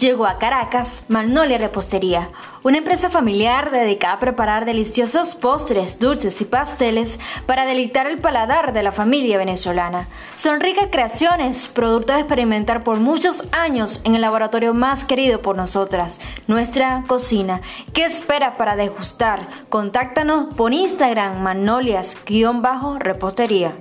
Llegó a Caracas Magnolia Repostería, una empresa familiar dedicada a preparar deliciosos postres, dulces y pasteles para deleitar el paladar de la familia venezolana. Son ricas creaciones, productos de experimentar por muchos años en el laboratorio más querido por nosotras, nuestra cocina. ¿Qué espera para degustar? Contáctanos por Instagram magnolias-repostería.